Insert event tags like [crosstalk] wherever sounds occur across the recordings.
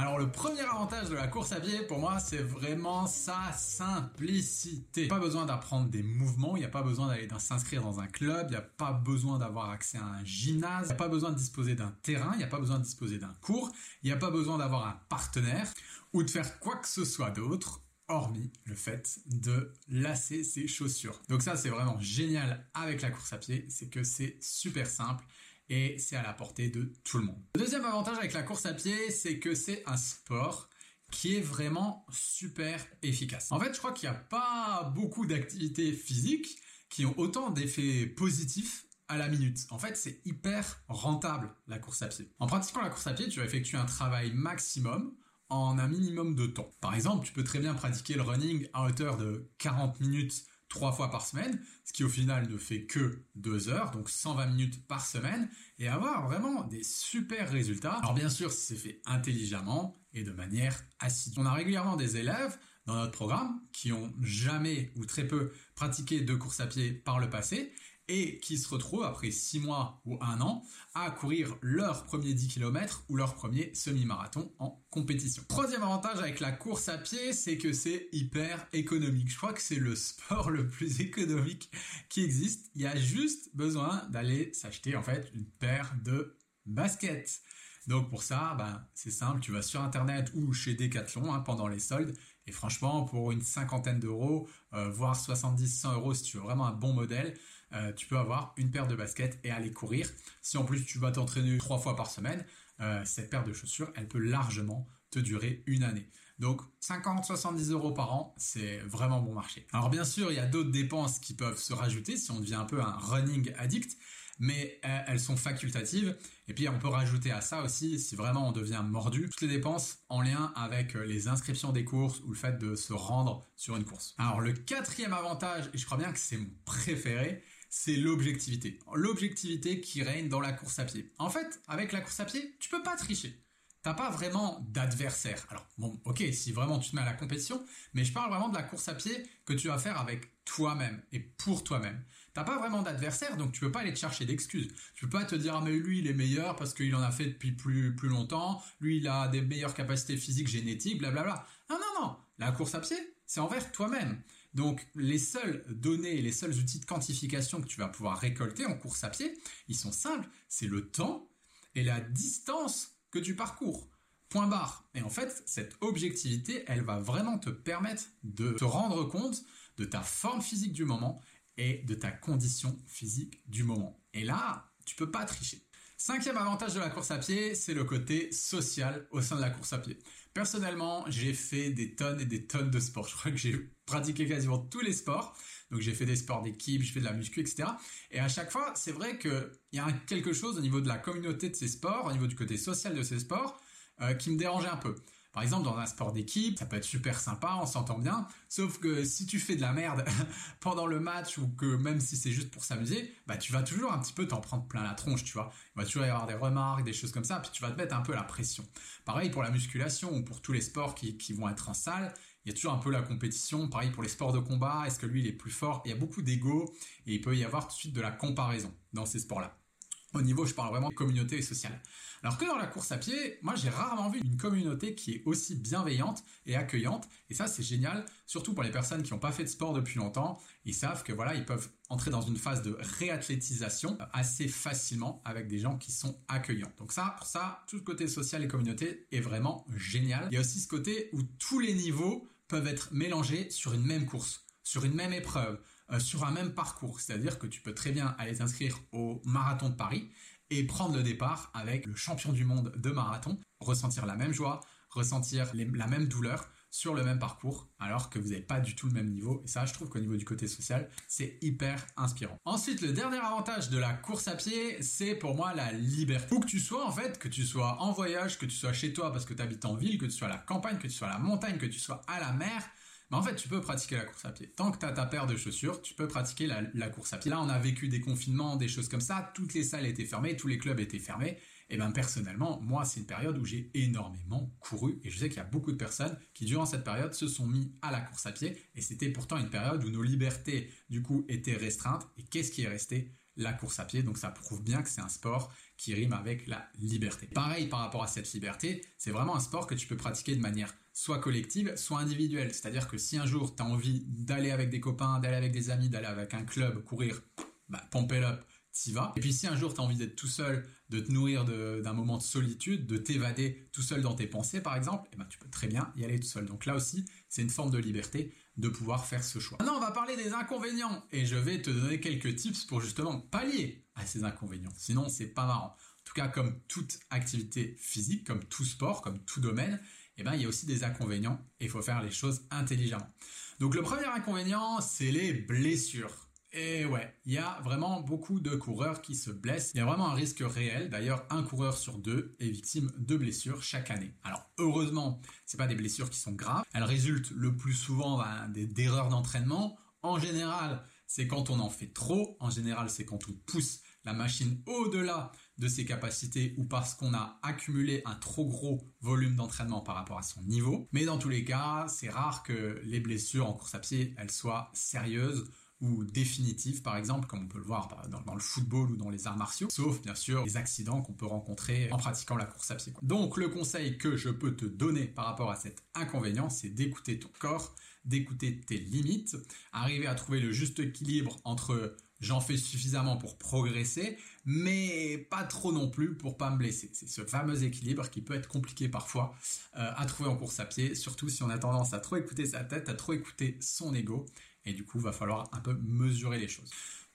Alors le premier avantage de la course à pied pour moi c'est vraiment sa simplicité. Pas besoin d'apprendre des mouvements, il n'y a pas besoin d'aller s'inscrire dans un club, il n'y a pas besoin d'avoir accès à un gymnase, il n'y a pas besoin de disposer d'un terrain, il n'y a pas besoin de disposer d'un cours, il n'y a pas besoin d'avoir un partenaire ou de faire quoi que ce soit d'autre hormis le fait de lasser ses chaussures. Donc ça c'est vraiment génial avec la course à pied, c'est que c'est super simple et c'est à la portée de tout le monde. Le deuxième avantage avec la course à pied, c'est que c'est un sport qui est vraiment super efficace. En fait, je crois qu'il n'y a pas beaucoup d'activités physiques qui ont autant d'effets positifs à la minute. En fait, c'est hyper rentable la course à pied. En pratiquant la course à pied, tu vas effectuer un travail maximum en un minimum de temps. Par exemple, tu peux très bien pratiquer le running à hauteur de 40 minutes trois fois par semaine, ce qui au final ne fait que deux heures, donc 120 minutes par semaine, et avoir vraiment des super résultats. Alors bien sûr, c'est fait intelligemment et de manière assidue. On a régulièrement des élèves dans notre programme qui ont jamais ou très peu pratiqué de course à pied par le passé et qui se retrouvent après 6 mois ou 1 an à courir leur premier 10 km ou leur premier semi-marathon en compétition. Troisième avantage avec la course à pied, c'est que c'est hyper économique. Je crois que c'est le sport le plus économique qui existe. Il y a juste besoin d'aller s'acheter en fait une paire de baskets. Donc pour ça, ben, c'est simple, tu vas sur internet ou chez Decathlon hein, pendant les soldes et franchement pour une cinquantaine d'euros, euh, voire 70-100 euros si tu veux vraiment un bon modèle, euh, tu peux avoir une paire de baskets et aller courir. Si en plus tu vas t'entraîner trois fois par semaine, euh, cette paire de chaussures, elle peut largement te durer une année. Donc 50-70 euros par an, c'est vraiment bon marché. Alors bien sûr, il y a d'autres dépenses qui peuvent se rajouter si on devient un peu un running addict, mais euh, elles sont facultatives. Et puis on peut rajouter à ça aussi, si vraiment on devient mordu, toutes les dépenses en lien avec euh, les inscriptions des courses ou le fait de se rendre sur une course. Alors le quatrième avantage, et je crois bien que c'est mon préféré, c'est l'objectivité. L'objectivité qui règne dans la course à pied. En fait, avec la course à pied, tu peux pas tricher. T'as pas vraiment d'adversaire. Alors bon, ok, si vraiment tu te mets à la compétition, mais je parle vraiment de la course à pied que tu vas faire avec toi-même et pour toi-même. T'as pas vraiment d'adversaire, donc tu peux pas aller te chercher d'excuses. Tu peux pas te dire ah mais lui il est meilleur parce qu'il en a fait depuis plus plus longtemps, lui il a des meilleures capacités physiques, génétiques, blablabla. Non non non, la course à pied c'est envers toi-même. Donc les seules données et les seuls outils de quantification que tu vas pouvoir récolter en course à pied, ils sont simples, c'est le temps et la distance que tu parcours. Point barre. Et en fait, cette objectivité, elle va vraiment te permettre de te rendre compte de ta forme physique du moment et de ta condition physique du moment. Et là, tu peux pas tricher. Cinquième avantage de la course à pied, c'est le côté social au sein de la course à pied. Personnellement, j'ai fait des tonnes et des tonnes de sports. Je crois que j'ai pratiqué quasiment tous les sports. Donc j'ai fait des sports d'équipe, j'ai fait de la muscu, etc. Et à chaque fois, c'est vrai qu'il y a quelque chose au niveau de la communauté de ces sports, au niveau du côté social de ces sports, euh, qui me dérangeait un peu. Par exemple, dans un sport d'équipe, ça peut être super sympa, on s'entend bien. Sauf que si tu fais de la merde [laughs] pendant le match ou que même si c'est juste pour s'amuser, bah tu vas toujours un petit peu t'en prendre plein la tronche, tu vois. Il va toujours y avoir des remarques, des choses comme ça, puis tu vas te mettre un peu la pression. Pareil pour la musculation ou pour tous les sports qui, qui vont être en salle, il y a toujours un peu la compétition. Pareil pour les sports de combat, est-ce que lui il est plus fort? Il y a beaucoup d'ego et il peut y avoir tout de suite de la comparaison dans ces sports-là. Au niveau, je parle vraiment de communauté et sociale. Alors que dans la course à pied, moi j'ai rarement vu une communauté qui est aussi bienveillante et accueillante. Et ça c'est génial, surtout pour les personnes qui n'ont pas fait de sport depuis longtemps. Ils savent que voilà, ils peuvent entrer dans une phase de réathlétisation assez facilement avec des gens qui sont accueillants. Donc ça, pour ça, tout le côté social et communauté est vraiment génial. Il y a aussi ce côté où tous les niveaux peuvent être mélangés sur une même course, sur une même épreuve, sur un même parcours. C'est-à-dire que tu peux très bien aller t'inscrire au marathon de Paris et prendre le départ avec le champion du monde de marathon, ressentir la même joie, ressentir la même douleur sur le même parcours alors que vous n'avez pas du tout le même niveau. Et ça, je trouve qu'au niveau du côté social, c'est hyper inspirant. Ensuite, le dernier avantage de la course à pied, c'est pour moi la liberté. Où que tu sois en fait, que tu sois en voyage, que tu sois chez toi parce que tu habites en ville, que tu sois à la campagne, que tu sois à la montagne, que tu sois à la mer, mais en fait, tu peux pratiquer la course à pied. Tant que tu as ta paire de chaussures, tu peux pratiquer la, la, course à pied. Là, on a vécu des confinements, des choses comme ça. Toutes les salles étaient fermées, tous les clubs étaient fermés. Et bien personnellement, moi, c'est une période où j'ai énormément couru. Et je sais qu'il y a beaucoup de personnes qui, durant cette période, se sont mis à la course à pied. Et c'était pourtant une période où nos libertés, du coup, étaient restreintes. Et qu'est-ce qui est resté? La course à pied. Donc ça prouve bien que c'est un sport qui rime avec la liberté. Pareil par rapport à cette liberté, c'est vraiment un sport que tu peux pratiquer de manière soit collective, soit individuelle. C'est-à-dire que si un jour tu as envie d'aller avec des copains, d'aller avec des amis, d'aller avec un club, courir, bah, pump it up, t'y vas. Et puis si un jour tu as envie d'être tout seul, de te nourrir d'un moment de solitude, de t'évader tout seul dans tes pensées par exemple, eh ben, tu peux très bien y aller tout seul. Donc là aussi, c'est une forme de liberté de pouvoir faire ce choix. Maintenant, on va parler des inconvénients et je vais te donner quelques tips pour justement pallier à ces inconvénients. Sinon, c'est pas marrant. En tout cas, comme toute activité physique, comme tout sport, comme tout domaine, eh ben, il y a aussi des inconvénients et il faut faire les choses intelligemment. Donc le premier inconvénient, c'est les blessures. Et ouais, il y a vraiment beaucoup de coureurs qui se blessent. Il y a vraiment un risque réel. D'ailleurs, un coureur sur deux est victime de blessures chaque année. Alors, heureusement, c'est pas des blessures qui sont graves. Elles résultent le plus souvent ben, d'erreurs d'entraînement. En général, c'est quand on en fait trop. En général, c'est quand on pousse la machine au-delà de ses capacités ou parce qu'on a accumulé un trop gros volume d'entraînement par rapport à son niveau. Mais dans tous les cas, c'est rare que les blessures en course à pied, elles soient sérieuses ou définitive, par exemple, comme on peut le voir dans, le football ou dans les arts martiaux, sauf bien sûr les accidents qu'on peut rencontrer en pratiquant la course à pied. Donc le conseil que je peux te donner par rapport à cet inconvénient, c'est d'écouter ton corps, d'écouter tes limites, arriver à trouver le juste équilibre entre j'en fais suffisamment pour progresser, mais pas trop non plus pour pas me blesser. C'est ce fameux équilibre qui peut être compliqué parfois euh, à trouver en course à pied, surtout si on a tendance à trop écouter sa tête, à trop écouter son ego. Et du coup, va falloir un peu mesurer les choses.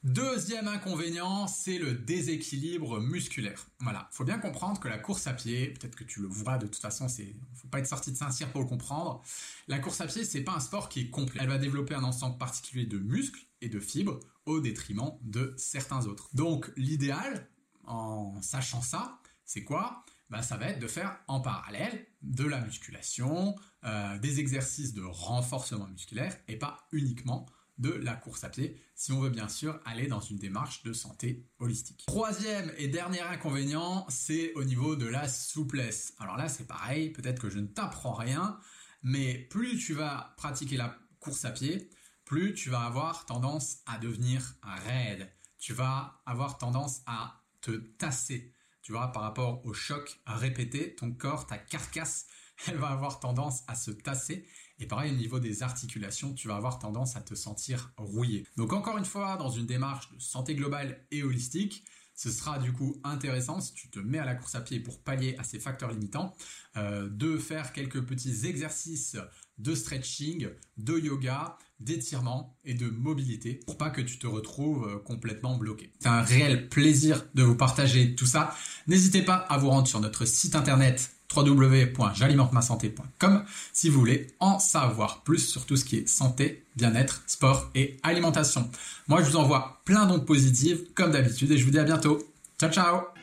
Deuxième inconvénient, c'est le déséquilibre musculaire. Voilà, faut bien comprendre que la course à pied, peut-être que tu le vois de toute façon, c'est faut pas être sorti de Saint-Cyr pour le comprendre. La course à pied, c'est pas un sport qui est complet. Elle va développer un ensemble particulier de muscles et de fibres au détriment de certains autres. Donc l'idéal, en sachant ça, c'est quoi? Ben, ça va être de faire en parallèle de la musculation, euh, des exercices de renforcement musculaire et pas uniquement de la course à pied si on veut bien sûr aller dans une démarche de santé holistique. Troisième et dernier inconvénient, c'est au niveau de la souplesse. Alors là c'est pareil, peut-être que je ne t'apprends rien, mais plus tu vas pratiquer la course à pied, plus tu vas avoir tendance à devenir raide. Tu vas avoir tendance à te tasser tu vois, par rapport au choc répété, ton corps, ta carcasse, [laughs] elle va avoir tendance à se tasser. Et pareil, au niveau des articulations, tu vas avoir tendance à te sentir rouillé. Donc encore une fois, dans une démarche de santé globale et holistique, ce sera du coup intéressant si tu te mets à la course à pied pour pallier à ces facteurs limitants, euh, de faire quelques petits exercices de stretching, de yoga, d'étirement et de mobilité pour pas que tu te retrouves euh, complètement bloqué. C'est un réel plaisir de vous partager tout ça. N'hésitez pas à vous rendre sur notre site internet www.j'alimentemassanté.com si vous voulez en savoir plus sur tout ce qui est santé, bien-être, sport et alimentation. Moi, je vous envoie plein d'ondes positives comme d'habitude et je vous dis à bientôt. Ciao ciao